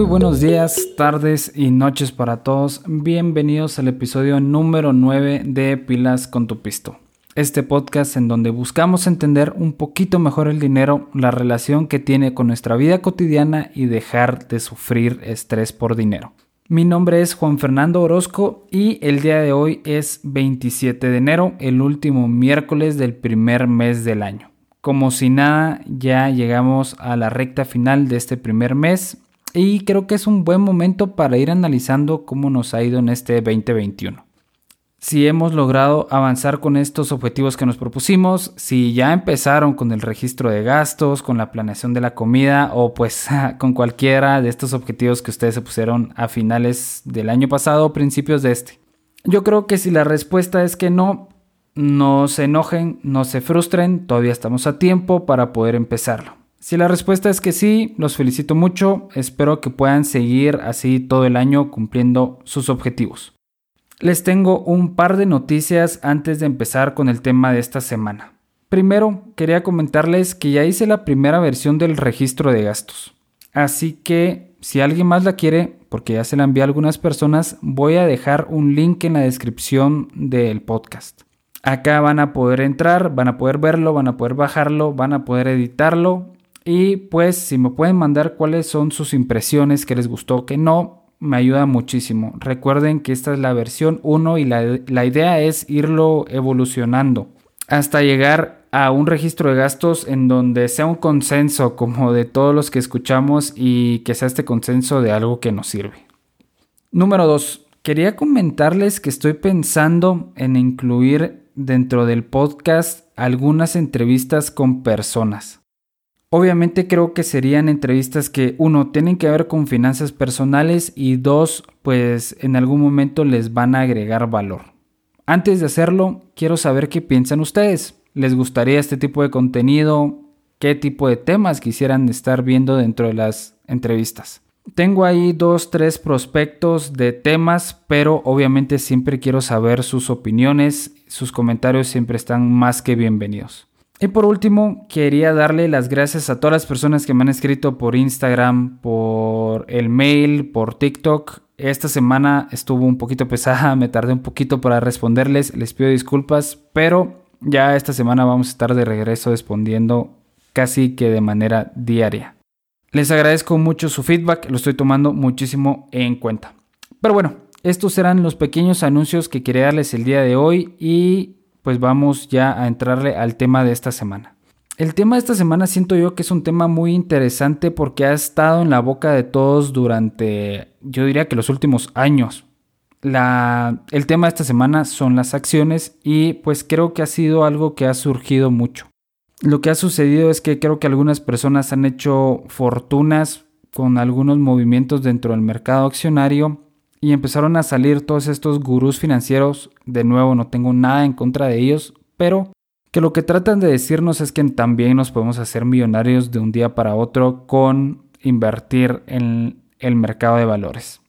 Muy buenos días, tardes y noches para todos. Bienvenidos al episodio número 9 de Pilas con tu Pisto. Este podcast en donde buscamos entender un poquito mejor el dinero, la relación que tiene con nuestra vida cotidiana y dejar de sufrir estrés por dinero. Mi nombre es Juan Fernando Orozco y el día de hoy es 27 de enero, el último miércoles del primer mes del año. Como si nada, ya llegamos a la recta final de este primer mes y creo que es un buen momento para ir analizando cómo nos ha ido en este 2021. Si hemos logrado avanzar con estos objetivos que nos propusimos, si ya empezaron con el registro de gastos, con la planeación de la comida o pues con cualquiera de estos objetivos que ustedes se pusieron a finales del año pasado o principios de este. Yo creo que si la respuesta es que no, no se enojen, no se frustren, todavía estamos a tiempo para poder empezarlo. Si la respuesta es que sí, los felicito mucho, espero que puedan seguir así todo el año cumpliendo sus objetivos. Les tengo un par de noticias antes de empezar con el tema de esta semana. Primero, quería comentarles que ya hice la primera versión del registro de gastos. Así que si alguien más la quiere, porque ya se la envié a algunas personas, voy a dejar un link en la descripción del podcast. Acá van a poder entrar, van a poder verlo, van a poder bajarlo, van a poder editarlo. Y pues si me pueden mandar cuáles son sus impresiones, que les gustó, que no, me ayuda muchísimo. Recuerden que esta es la versión 1 y la, la idea es irlo evolucionando hasta llegar a un registro de gastos en donde sea un consenso como de todos los que escuchamos y que sea este consenso de algo que nos sirve. Número 2. Quería comentarles que estoy pensando en incluir dentro del podcast algunas entrevistas con personas. Obviamente creo que serían entrevistas que uno tienen que ver con finanzas personales y dos pues en algún momento les van a agregar valor. Antes de hacerlo, quiero saber qué piensan ustedes. ¿Les gustaría este tipo de contenido? ¿Qué tipo de temas quisieran estar viendo dentro de las entrevistas? Tengo ahí dos, tres prospectos de temas, pero obviamente siempre quiero saber sus opiniones, sus comentarios siempre están más que bienvenidos. Y por último, quería darle las gracias a todas las personas que me han escrito por Instagram, por el mail, por TikTok. Esta semana estuvo un poquito pesada, me tardé un poquito para responderles, les pido disculpas, pero ya esta semana vamos a estar de regreso respondiendo casi que de manera diaria. Les agradezco mucho su feedback, lo estoy tomando muchísimo en cuenta. Pero bueno, estos eran los pequeños anuncios que quería darles el día de hoy y pues vamos ya a entrarle al tema de esta semana. El tema de esta semana siento yo que es un tema muy interesante porque ha estado en la boca de todos durante, yo diría que los últimos años. La, el tema de esta semana son las acciones y pues creo que ha sido algo que ha surgido mucho lo que ha sucedido es que creo que algunas personas han hecho fortunas con algunos movimientos dentro del mercado accionario y empezaron a salir todos estos gurús financieros. De nuevo, no tengo nada en contra de ellos, pero que lo que tratan de decirnos es que también nos podemos hacer millonarios de un día para otro con invertir en el mercado de valores.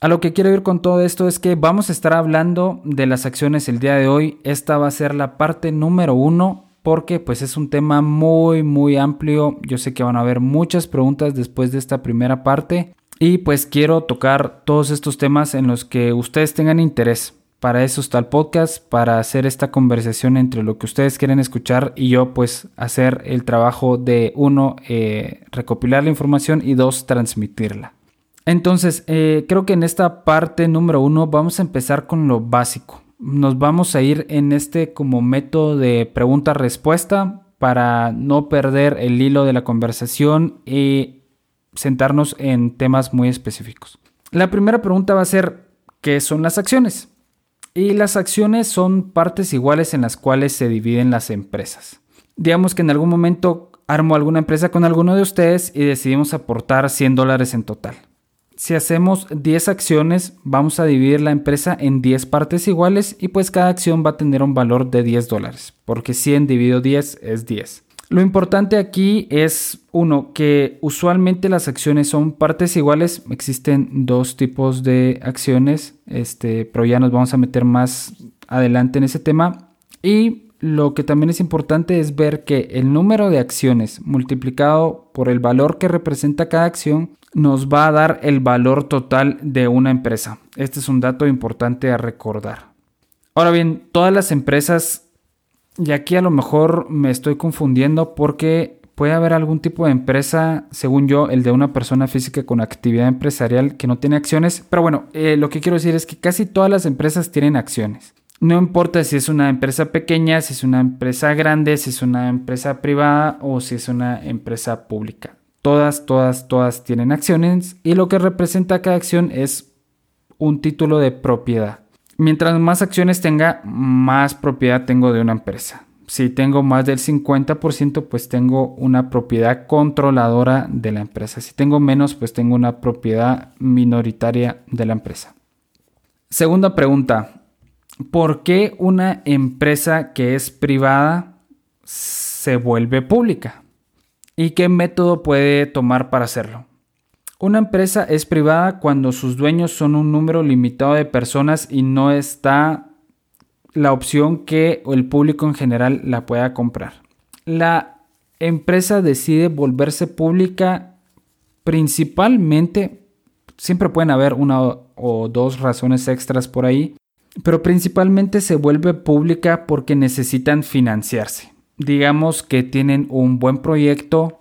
A lo que quiero ir con todo esto es que vamos a estar hablando de las acciones el día de hoy. Esta va a ser la parte número uno porque pues es un tema muy muy amplio. Yo sé que van a haber muchas preguntas después de esta primera parte y pues quiero tocar todos estos temas en los que ustedes tengan interés. Para eso está el podcast, para hacer esta conversación entre lo que ustedes quieren escuchar y yo pues hacer el trabajo de uno, eh, recopilar la información y dos, transmitirla. Entonces, eh, creo que en esta parte número uno vamos a empezar con lo básico nos vamos a ir en este como método de pregunta-respuesta para no perder el hilo de la conversación y sentarnos en temas muy específicos. La primera pregunta va a ser, ¿qué son las acciones? Y las acciones son partes iguales en las cuales se dividen las empresas. Digamos que en algún momento armo alguna empresa con alguno de ustedes y decidimos aportar 100 dólares en total si hacemos 10 acciones, vamos a dividir la empresa en 10 partes iguales y pues cada acción va a tener un valor de 10 dólares, porque 100 dividido 10 es 10. Lo importante aquí es, uno, que usualmente las acciones son partes iguales. Existen dos tipos de acciones, este, pero ya nos vamos a meter más adelante en ese tema. Y lo que también es importante es ver que el número de acciones multiplicado por el valor que representa cada acción nos va a dar el valor total de una empresa. Este es un dato importante a recordar. Ahora bien, todas las empresas, y aquí a lo mejor me estoy confundiendo porque puede haber algún tipo de empresa, según yo, el de una persona física con actividad empresarial que no tiene acciones. Pero bueno, eh, lo que quiero decir es que casi todas las empresas tienen acciones. No importa si es una empresa pequeña, si es una empresa grande, si es una empresa privada o si es una empresa pública. Todas, todas, todas tienen acciones y lo que representa cada acción es un título de propiedad. Mientras más acciones tenga, más propiedad tengo de una empresa. Si tengo más del 50%, pues tengo una propiedad controladora de la empresa. Si tengo menos, pues tengo una propiedad minoritaria de la empresa. Segunda pregunta, ¿por qué una empresa que es privada se vuelve pública? ¿Y qué método puede tomar para hacerlo? Una empresa es privada cuando sus dueños son un número limitado de personas y no está la opción que el público en general la pueda comprar. La empresa decide volverse pública principalmente, siempre pueden haber una o dos razones extras por ahí, pero principalmente se vuelve pública porque necesitan financiarse digamos que tienen un buen proyecto,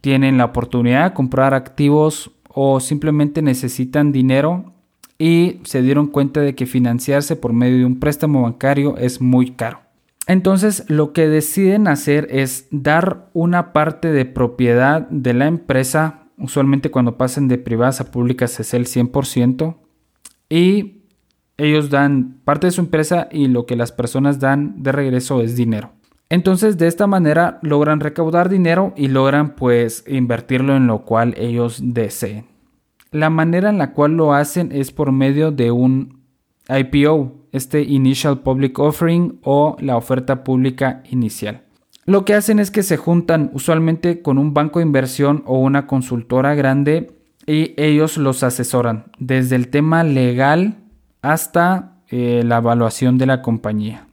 tienen la oportunidad de comprar activos o simplemente necesitan dinero y se dieron cuenta de que financiarse por medio de un préstamo bancario es muy caro. Entonces lo que deciden hacer es dar una parte de propiedad de la empresa, usualmente cuando pasen de privadas a públicas es el 100%, y ellos dan parte de su empresa y lo que las personas dan de regreso es dinero. Entonces de esta manera logran recaudar dinero y logran pues invertirlo en lo cual ellos deseen. La manera en la cual lo hacen es por medio de un IPO, este Initial Public Offering o la oferta pública inicial. Lo que hacen es que se juntan usualmente con un banco de inversión o una consultora grande y ellos los asesoran desde el tema legal hasta eh, la evaluación de la compañía.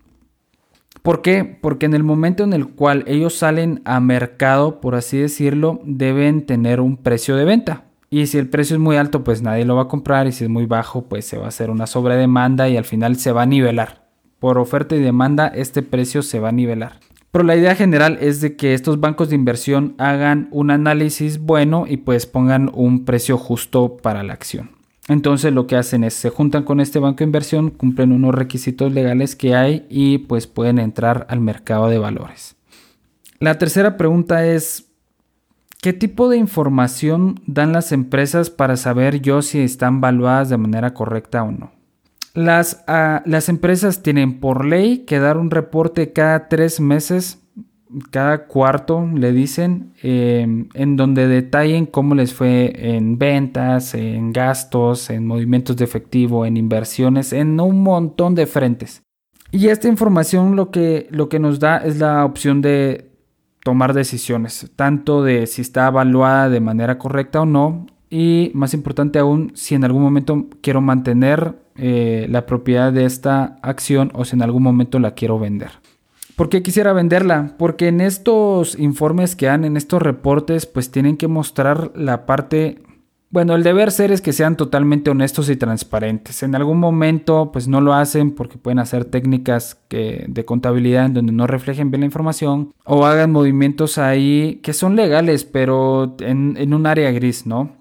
¿Por qué? Porque en el momento en el cual ellos salen a mercado, por así decirlo, deben tener un precio de venta. Y si el precio es muy alto, pues nadie lo va a comprar. Y si es muy bajo, pues se va a hacer una sobredemanda y al final se va a nivelar. Por oferta y demanda, este precio se va a nivelar. Pero la idea general es de que estos bancos de inversión hagan un análisis bueno y pues pongan un precio justo para la acción. Entonces lo que hacen es se juntan con este banco de inversión, cumplen unos requisitos legales que hay y pues pueden entrar al mercado de valores. La tercera pregunta es, ¿qué tipo de información dan las empresas para saber yo si están valuadas de manera correcta o no? Las, ah, las empresas tienen por ley que dar un reporte cada tres meses cada cuarto le dicen em, en donde detallen cómo les fue en ventas, en gastos, en movimientos de efectivo, en inversiones, en un montón de frentes. Y esta información lo que, lo que nos da es la opción de tomar decisiones, tanto de si está evaluada de manera correcta o no, y más importante aún, si en algún momento quiero mantener eh, la propiedad de esta acción o si en algún momento la quiero vender. ¿Por qué quisiera venderla? Porque en estos informes que dan, en estos reportes, pues tienen que mostrar la parte... Bueno, el deber ser es que sean totalmente honestos y transparentes. En algún momento, pues no lo hacen porque pueden hacer técnicas de contabilidad en donde no reflejen bien la información o hagan movimientos ahí que son legales, pero en, un área gris, ¿no?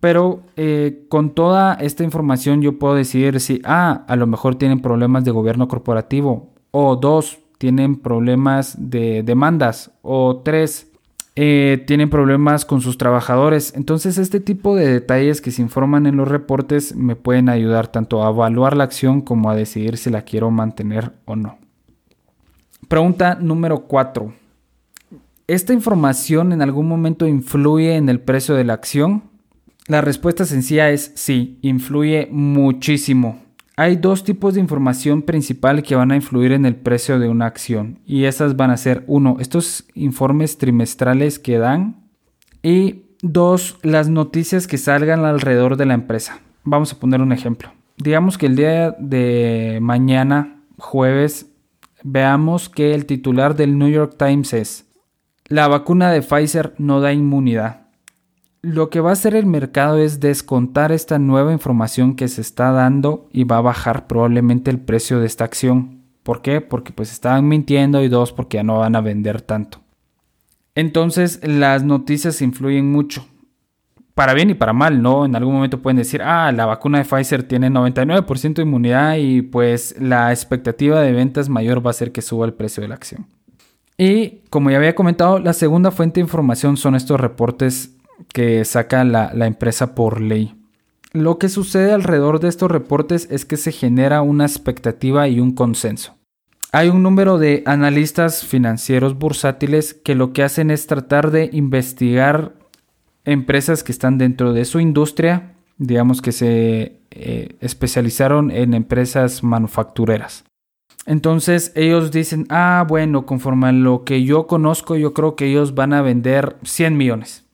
Pero eh, con toda esta información yo puedo decir si, ah, a lo mejor tienen problemas de gobierno corporativo o dos, tienen problemas de demandas o tres, eh, tienen problemas con sus trabajadores. Entonces este tipo de detalles que se informan en los reportes me pueden ayudar tanto a evaluar la acción como a decidir si la quiero mantener o no. Pregunta número 4. ¿Esta información en algún momento influye en el precio de la acción? La respuesta sencilla es sí, influye muchísimo. Hay dos tipos de información principal que van a influir en el precio de una acción y esas van a ser uno, estos informes trimestrales que dan y dos, las noticias que salgan alrededor de la empresa. Vamos a poner un ejemplo. Digamos que el día de mañana, jueves, veamos que el titular del New York Times es, la vacuna de Pfizer no da inmunidad. Lo que va a hacer el mercado es descontar esta nueva información que se está dando y va a bajar probablemente el precio de esta acción. ¿Por qué? Porque pues estaban mintiendo y dos, porque ya no van a vender tanto. Entonces las noticias influyen mucho. Para bien y para mal, ¿no? En algún momento pueden decir, ah, la vacuna de Pfizer tiene 99% de inmunidad y pues la expectativa de ventas mayor va a ser que suba el precio de la acción. Y como ya había comentado, la segunda fuente de información son estos reportes que saca la, la empresa por ley. Lo que sucede alrededor de estos reportes es que se genera una expectativa y un consenso. Hay un número de analistas financieros bursátiles que lo que hacen es tratar de investigar empresas que están dentro de su industria, digamos que se eh, especializaron en empresas manufactureras. Entonces ellos dicen, ah, bueno, conforme a lo que yo conozco, yo creo que ellos van a vender 100 millones.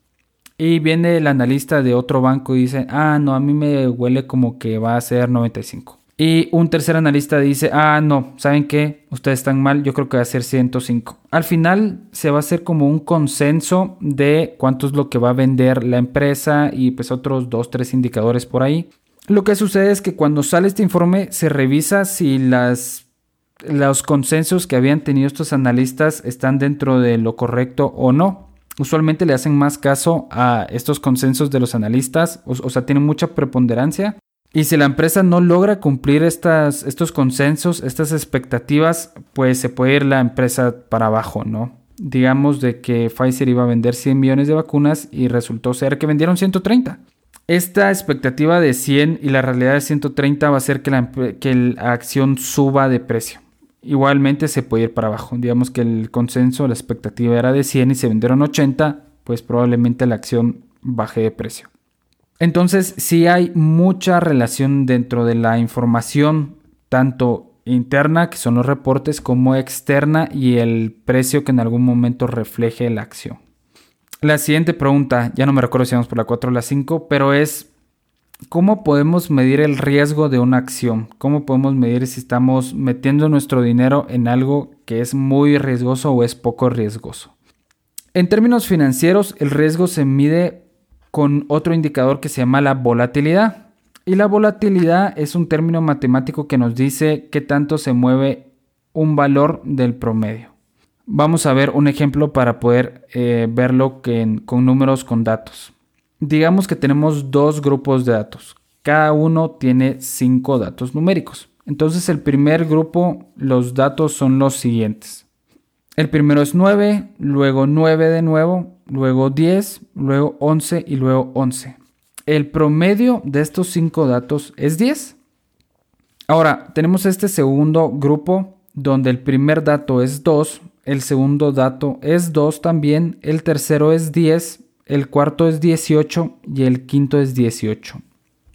Y viene el analista de otro banco y dice, ah, no, a mí me huele como que va a ser 95. Y un tercer analista dice, ah, no, ¿saben qué? Ustedes están mal, yo creo que va a ser 105. Al final se va a hacer como un consenso de cuánto es lo que va a vender la empresa y pues otros dos, tres indicadores por ahí. Lo que sucede es que cuando sale este informe se revisa si las, los consensos que habían tenido estos analistas están dentro de lo correcto o no. Usualmente le hacen más caso a estos consensos de los analistas, o, sea, tienen mucha preponderancia y si la empresa no logra cumplir estas, estos consensos, estas expectativas, pues se puede ir la empresa para abajo, ¿no? Digamos de que Pfizer iba a vender 100 millones de vacunas y resultó ser que vendieron 130. Esta expectativa de 100 y la realidad de 130 va a hacer que la acción suba de precio. Igualmente se puede ir para abajo. Digamos que el consenso, la expectativa era de 100 y se vendieron 80, pues probablemente la acción baje de precio. Entonces, sí hay mucha relación dentro de la información, tanto interna, que son los reportes, como externa y el precio que en algún momento refleje la acción. La siguiente pregunta, ya no me recuerdo si vamos por la 4 o la 5, pero es, ¿cómo podemos medir el riesgo de una acción? ¿Cómo podemos medir si estamos metiendo nuestro dinero en algo que es muy riesgoso o es poco riesgoso? En términos financieros, el riesgo se mide con otro indicador que se llama la volatilidad. Y la volatilidad es un término matemático que nos dice qué tanto se mueve un valor del promedio. Vamos a ver un ejemplo para poder eh, verlo con números, con datos. Digamos que tenemos dos grupos de datos. Cada uno tiene cinco datos numéricos. Entonces el primer grupo, los datos son los siguientes. El primero es 9, luego 9 de nuevo, luego 10, luego 11 y luego 11. El promedio de estos cinco datos es 10. Ahora, tenemos este segundo grupo donde el primer dato es 2, el segundo dato es 2 también, el tercero es 10, el cuarto es 18 y el quinto es 18.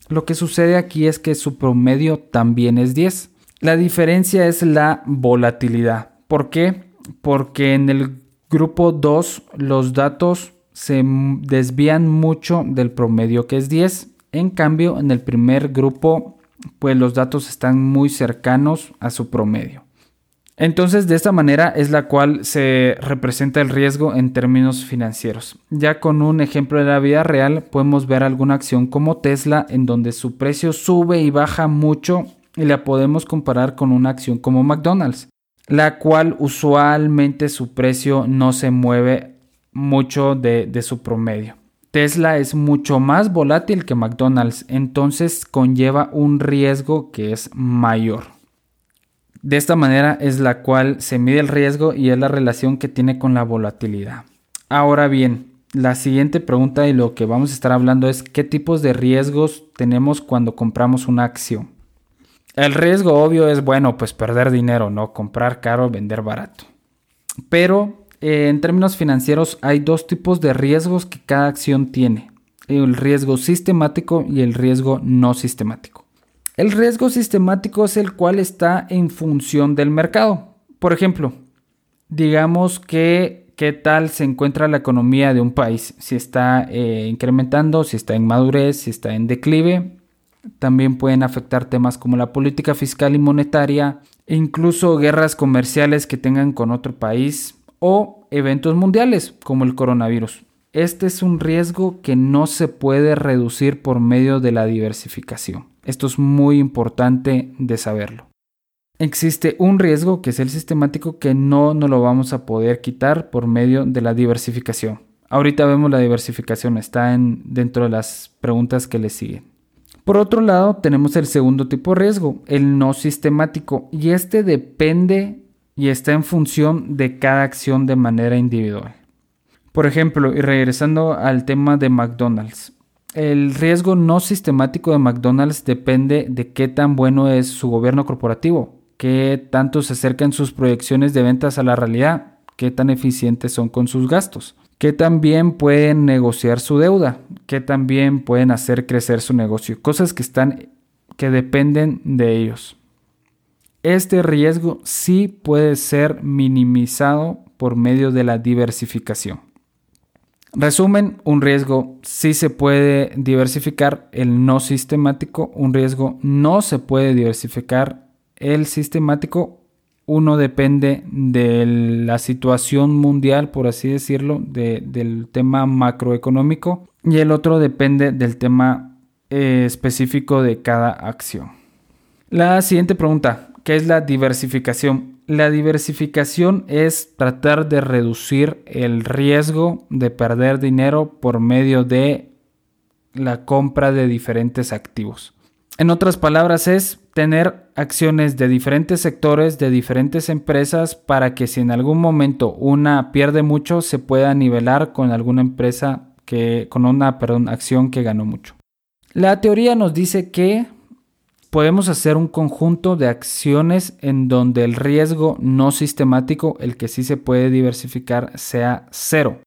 Lo que sucede aquí es que su promedio también es 10. La diferencia es la volatilidad. ¿Por qué? porque en el grupo 2 los datos se desvían mucho del promedio que es 10. En cambio, en el primer grupo, pues los datos están muy cercanos a su promedio. Entonces, de esta manera es la cual se representa el riesgo en términos financieros. Ya con un ejemplo de la vida real, podemos ver alguna acción como Tesla, en donde su precio sube y baja mucho y la podemos comparar con una acción como McDonald's la cual usualmente su precio no se mueve mucho de, su promedio. Tesla es mucho más volátil que McDonald's, entonces conlleva un riesgo que es mayor. De esta manera es la cual se mide el riesgo y es la relación que tiene con la volatilidad. Ahora bien, la siguiente pregunta y lo que vamos a estar hablando es qué tipos de riesgos tenemos cuando compramos una acción. El riesgo obvio es, bueno, pues perder dinero, ¿no? Comprar caro, vender barato. Pero eh, en términos financieros hay dos tipos de riesgos que cada acción tiene. El riesgo sistemático y el riesgo no sistemático. El riesgo sistemático es el cual está en función del mercado. Por ejemplo, digamos que qué tal se encuentra la economía de un país, si está eh, incrementando, si está en madurez, si está en declive, también pueden afectar temas como la política fiscal y monetaria, incluso guerras comerciales que tengan con otro país o eventos mundiales como el coronavirus. Este es un riesgo que no se puede reducir por medio de la diversificación. Esto es muy importante de saberlo. Existe un riesgo que es el sistemático que no nos lo vamos a poder quitar por medio de la diversificación. Ahorita vemos la diversificación, está en, dentro de las preguntas que le siguen. Por otro lado, tenemos el segundo tipo de riesgo, el no sistemático, y este depende y está en función de cada acción de manera individual. Por ejemplo, y regresando al tema de McDonald's, el riesgo no sistemático de McDonald's depende de qué tan bueno es su gobierno corporativo, qué tanto se acercan sus proyecciones de ventas a la realidad, qué tan eficientes son con sus gastos, qué tan bien pueden negociar su deuda, qué tan bien pueden hacer crecer su negocio, cosas que están que dependen de ellos. Este riesgo sí puede ser minimizado por medio de la diversificación. Resumen, un riesgo sí se puede diversificar, el no sistemático, un riesgo no se puede diversificar, el sistemático, uno depende de la situación mundial, por así decirlo, del tema macroeconómico, y el otro depende del tema eh, específico de cada acción. La siguiente pregunta, ¿qué es la diversificación? La diversificación es tratar de reducir el riesgo de perder dinero por medio de la compra de diferentes activos. En otras palabras, es tener acciones de diferentes sectores, de diferentes empresas, para que si en algún momento una pierde mucho, se pueda nivelar con alguna empresa que, con una acción que ganó mucho. La teoría nos dice que podemos hacer un conjunto de acciones en donde el riesgo no sistemático, el que sí se puede diversificar, sea cero.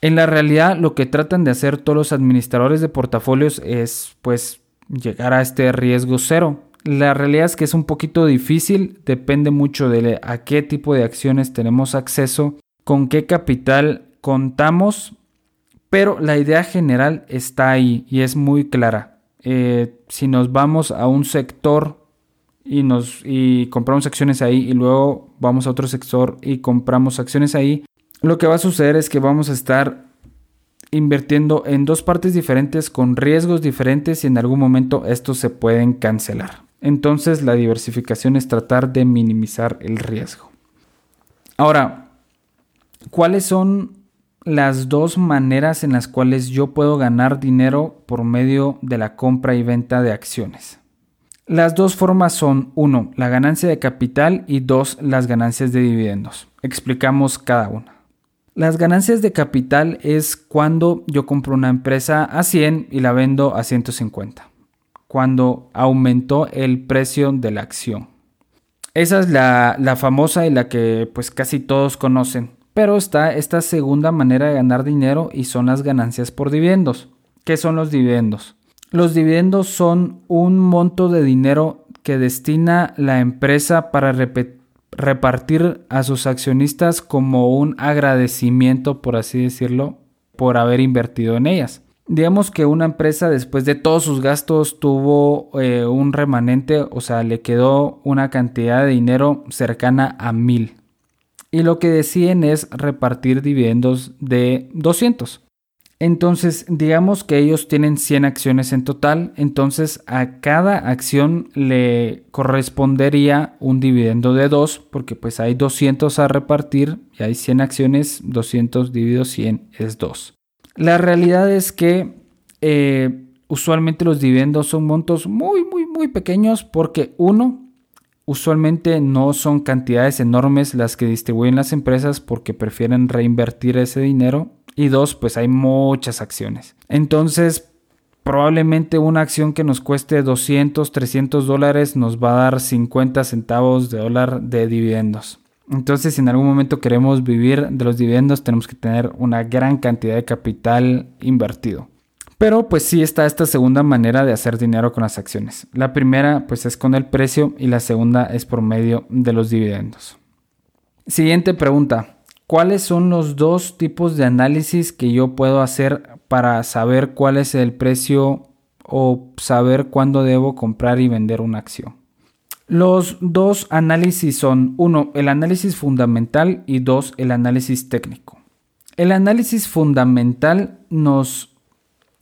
En la realidad, lo que tratan de hacer todos los administradores de portafolios es, pues, llegar a este riesgo cero. La realidad es que es un poquito difícil, depende mucho de a qué tipo de acciones tenemos acceso, con qué capital contamos, pero la idea general está ahí y es muy clara. Eh, si nos vamos a un sector y, nos, y compramos acciones ahí y luego vamos a otro sector y compramos acciones ahí, lo que va a suceder es que vamos a estar invirtiendo en dos partes diferentes con riesgos diferentes y en algún momento estos se pueden cancelar. Entonces la diversificación es tratar de minimizar el riesgo. Ahora, ¿cuáles son las dos maneras en las cuales yo puedo ganar dinero por medio de la compra y venta de acciones. Las dos formas son uno, la ganancia de capital y dos, las ganancias de dividendos. Explicamos cada una. Las ganancias de capital es cuando yo compro una empresa a 100 y la vendo a 150. Cuando aumentó el precio de la acción. Esa es la, la famosa y la que pues casi todos conocen. Pero está esta segunda manera de ganar dinero y son las ganancias por dividendos. ¿Qué son los dividendos? Los dividendos son un monto de dinero que destina la empresa para repartir a sus accionistas como un agradecimiento, por así decirlo, por haber invertido en ellas. Digamos que una empresa después de todos sus gastos tuvo eh, un remanente, o sea, le quedó una cantidad de dinero cercana a mil y lo que deciden es repartir dividendos de 200. Entonces, digamos que ellos tienen 100 acciones en total, entonces a cada acción le correspondería un dividendo de 2, porque pues hay 200 a repartir y hay 100 acciones, 200 dividido 100 es 2. La realidad es que eh, usualmente los dividendos son montos muy, muy, muy pequeños porque uno, Usualmente no son cantidades enormes las que distribuyen las empresas porque prefieren reinvertir ese dinero. Y dos, pues hay muchas acciones. Entonces, probablemente una acción que nos cueste 200, 300 dólares nos va a dar 50 centavos de dólar de dividendos. Entonces, si en algún momento queremos vivir de los dividendos, tenemos que tener una gran cantidad de capital invertido. Pero pues sí está esta segunda manera de hacer dinero con las acciones. La primera pues es con el precio y la segunda es por medio de los dividendos. Siguiente pregunta. ¿Cuáles son los dos tipos de análisis que yo puedo hacer para saber cuál es el precio o saber cuándo debo comprar y vender una acción? Los dos análisis son, uno, el análisis fundamental y dos, el análisis técnico. El análisis fundamental nos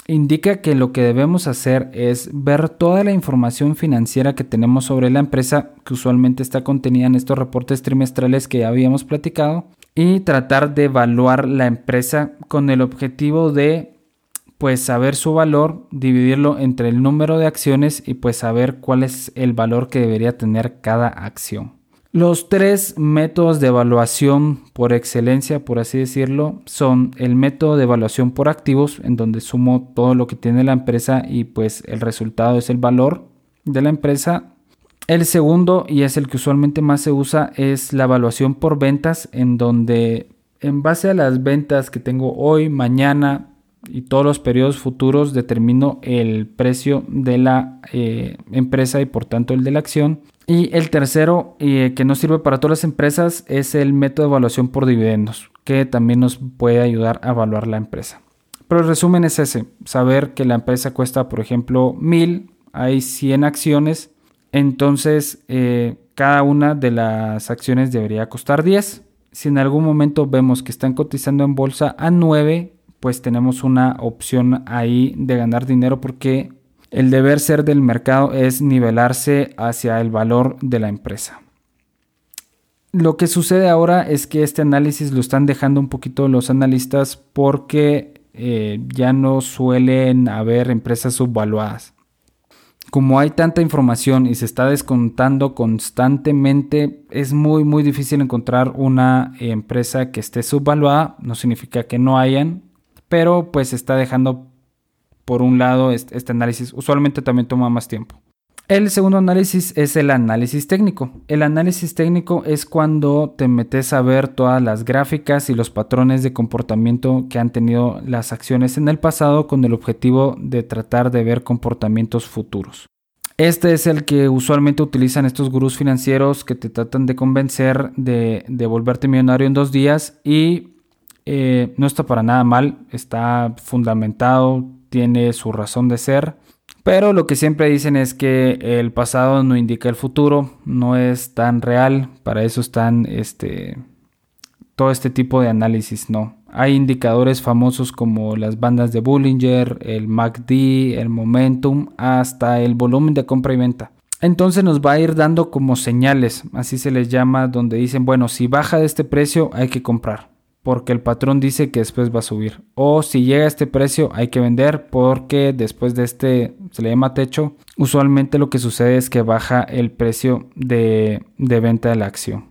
indica que lo que debemos hacer es ver toda la información financiera que tenemos sobre la empresa, que usualmente está contenida en estos reportes trimestrales que ya habíamos platicado, y tratar de evaluar la empresa con el objetivo de pues saber su valor, dividirlo entre el número de acciones y pues saber cuál es el valor que debería tener cada acción. Los tres métodos de evaluación por excelencia, por así decirlo, son el método de evaluación por activos, en donde sumo todo lo que tiene la empresa y pues el resultado es el valor de la empresa. El segundo, y es el que usualmente más se usa, es la evaluación por ventas, en donde en base a las ventas que tengo hoy, mañana, y todos los periodos futuros determino el precio de la eh, empresa y por tanto el de la acción. Y el tercero, eh, que no sirve para todas las empresas, es el método de evaluación por dividendos, que también nos puede ayudar a evaluar la empresa. Pero el resumen es ese, saber que la empresa cuesta, por ejemplo, mil, hay 100 acciones, entonces eh, cada una de las acciones debería costar 10. Si en algún momento vemos que están cotizando en bolsa a 9, pues tenemos una opción ahí de ganar dinero porque el deber ser del mercado es nivelarse hacia el valor de la empresa. Lo que sucede ahora es que este análisis lo están dejando un poquito los analistas porque eh, ya no suelen haber empresas subvaluadas. Como hay tanta información y se está descontando constantemente, es muy muy difícil encontrar una empresa que esté subvaluada. No significa que no hayan, pero pues está dejando por un lado este, análisis. Usualmente también toma más tiempo. El segundo análisis es el análisis técnico. El análisis técnico es cuando te metes a ver todas las gráficas y los patrones de comportamiento que han tenido las acciones en el pasado con el objetivo de tratar de ver comportamientos futuros. Este es el que usualmente utilizan estos gurús financieros que te tratan de convencer de, de volverte millonario en dos días y eh, no está para nada mal, está fundamentado, tiene su razón de ser. Pero lo que siempre dicen es que el pasado no indica el futuro, no es tan real, para eso están este, todo este tipo de análisis, no. Hay indicadores famosos como las bandas de Bullinger, el MACD, el momentum, hasta el volumen de compra y venta. Entonces nos va a ir dando como señales, así se les llama, donde dicen, bueno, si baja de este precio hay que comprar porque el patrón dice que después va a subir. O si llega a este precio hay que vender porque después de este se le llama techo. Usualmente lo que sucede es que baja el precio de, de venta de la acción.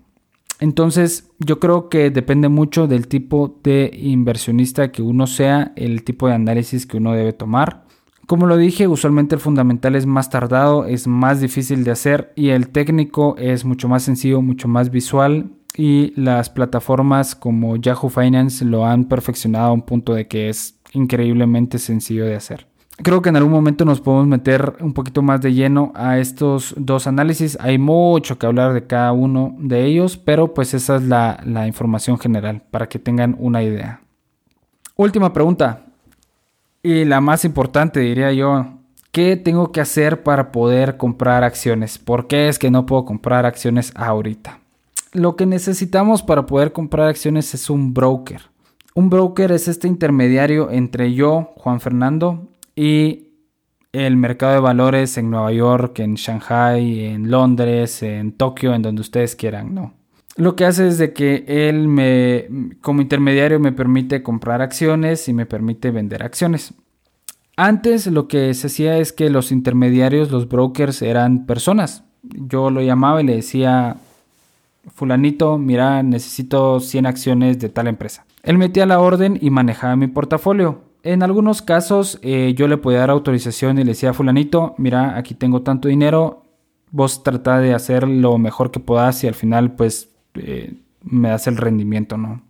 Entonces yo creo que depende mucho del tipo de inversionista que uno sea, el tipo de análisis que uno debe tomar. Como lo dije, usualmente el fundamental es más tardado, es más difícil de hacer y el técnico es mucho más sencillo, mucho más visual y las plataformas como Yahoo Finance lo han perfeccionado a un punto de que es increíblemente sencillo de hacer. Creo que en algún momento nos podemos meter un poquito más de lleno a estos dos análisis. Hay mucho que hablar de cada uno de ellos, pero pues esa es la, la información general para que tengan una idea. Última pregunta y la más importante diría yo. ¿Qué tengo que hacer para poder comprar acciones? ¿Por qué es que no puedo comprar acciones ahorita? Lo que necesitamos para poder comprar acciones es un broker. Un broker es este intermediario entre yo, Juan Fernando, y el mercado de valores en Nueva York, en Shanghai, en Londres, en Tokio, en donde ustedes quieran, ¿no? Lo que hace es de que él me, como intermediario, me permite comprar acciones y me permite vender acciones. Antes lo que se hacía es que los intermediarios, los brokers, eran personas. Yo lo llamaba y le decía, fulanito, mira, necesito 100 acciones de tal empresa. Él metía la orden y manejaba mi portafolio. En algunos casos eh, yo le podía dar autorización y le decía a fulanito, mira, aquí tengo tanto dinero, vos trata de hacer lo mejor que puedas y al final pues eh, me das el rendimiento, ¿no?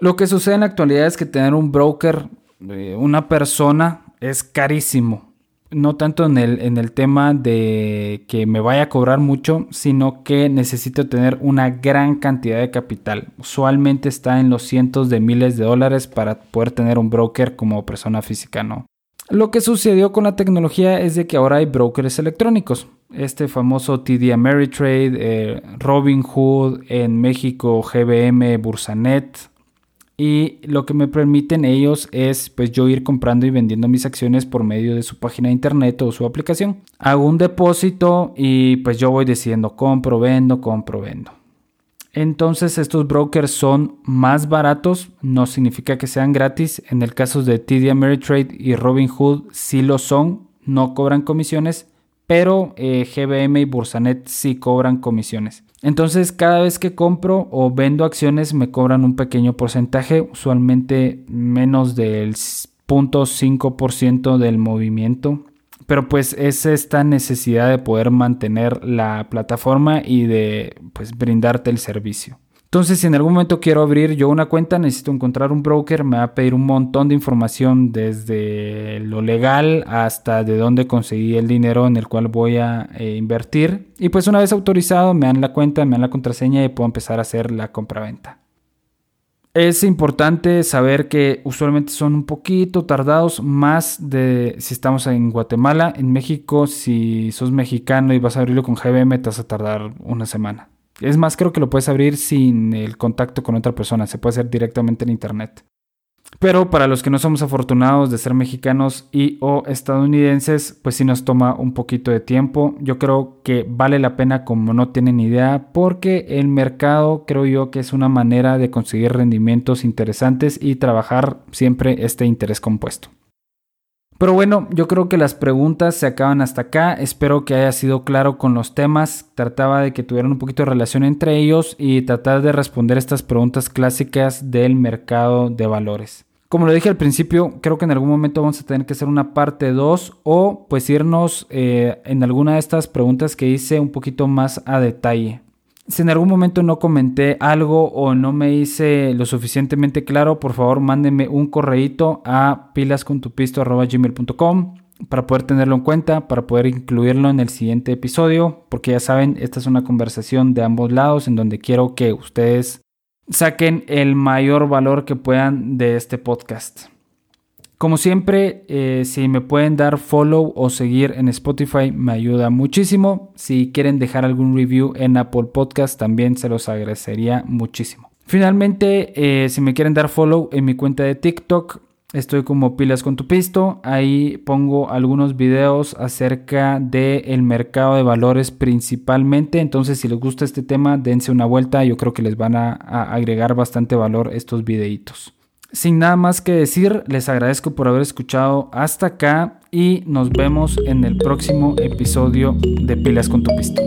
Lo que sucede en la actualidad es que tener un broker, eh, una persona, es carísimo no tanto en el, en el tema de que me vaya a cobrar mucho, sino que necesito tener una gran cantidad de capital. Usualmente está en los cientos de miles de dólares para poder tener un broker como persona física, ¿no? Lo que sucedió con la tecnología es de que ahora hay brokers electrónicos. Este famoso TD Ameritrade, eh, Robinhood, en México GBM, Bursanet, y lo que me permiten ellos es pues yo ir comprando y vendiendo mis acciones por medio de su página de internet o su aplicación. Hago un depósito y pues yo voy diciendo compro, vendo, compro, vendo. Entonces estos brokers son más baratos, no significa que sean gratis. En el caso de TD Ameritrade y Robinhood sí lo son, no cobran comisiones, pero eh, GBM y Bursanet sí cobran comisiones. Entonces cada vez que compro o vendo acciones me cobran un pequeño porcentaje, usualmente menos del 0.5% del movimiento. Pero pues es esta necesidad de poder mantener la plataforma y de pues brindarte el servicio. Entonces, si en algún momento quiero abrir yo una cuenta, necesito encontrar un broker, me va a pedir un montón de información desde lo legal hasta de dónde conseguí el dinero en el cual voy a eh, invertir. Y pues una vez autorizado, me dan la cuenta, me dan la contraseña y puedo empezar a hacer la compra-venta. Es importante saber que usualmente son un poquito tardados, más de si estamos en Guatemala. En México, si sos mexicano y vas a abrirlo con GBM, te vas a tardar una semana. Es más, creo que lo puedes abrir sin el contacto con otra persona, se puede hacer directamente en internet. Pero para los que no somos afortunados de ser mexicanos y o estadounidenses, pues sí nos toma un poquito de tiempo. Yo creo que vale la pena como no tienen idea, porque el mercado creo yo que es una manera de conseguir rendimientos interesantes y trabajar siempre este interés compuesto. Pero bueno, yo creo que las preguntas se acaban hasta acá. Espero que haya sido claro con los temas. Trataba de que tuvieran un poquito de relación entre ellos y tratar de responder estas preguntas clásicas del mercado de valores. Como lo dije al principio, creo que en algún momento vamos a tener que hacer una parte 2 o pues irnos eh, en alguna de estas preguntas que hice un poquito más a detalle. Si en algún momento no comenté algo o no me hice lo suficientemente claro, por favor mándenme un correíto a pilascontupisto.gmail.com para poder tenerlo en cuenta, para poder incluirlo en el siguiente episodio, porque ya saben, esta es una conversación de ambos lados en donde quiero que ustedes saquen el mayor valor que puedan de este podcast. Como siempre, eh, si me pueden dar follow o seguir en Spotify me ayuda muchísimo. Si quieren dejar algún review en Apple Podcast también se los agradecería muchísimo. Finalmente, eh, si me quieren dar follow en mi cuenta de TikTok, estoy como pilas con tu pisto. Ahí pongo algunos videos acerca del mercado de valores principalmente. Entonces, si les gusta este tema, dense una vuelta. Yo creo que les van a agregar bastante valor estos videitos. Sin nada más que decir, les agradezco por haber escuchado hasta acá y nos vemos en el próximo episodio de Pilas con tu Pisto.